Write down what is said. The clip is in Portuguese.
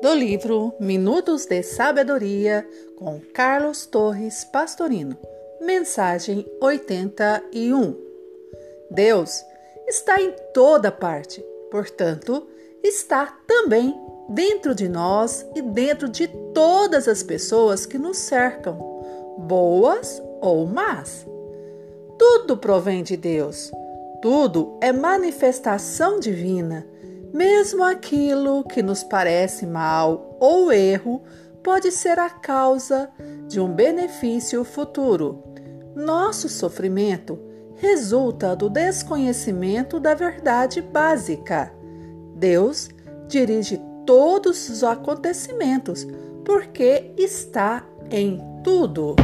do livro Minutos de Sabedoria com Carlos Torres Pastorino. Mensagem 81. Deus está em toda parte, portanto, está também dentro de nós e dentro de todas as pessoas que nos cercam, boas ou más. Tudo provém de Deus. Tudo é manifestação divina mesmo aquilo que nos parece mal ou erro pode ser a causa de um benefício futuro. Nosso sofrimento resulta do desconhecimento da verdade básica. Deus dirige todos os acontecimentos porque está em tudo.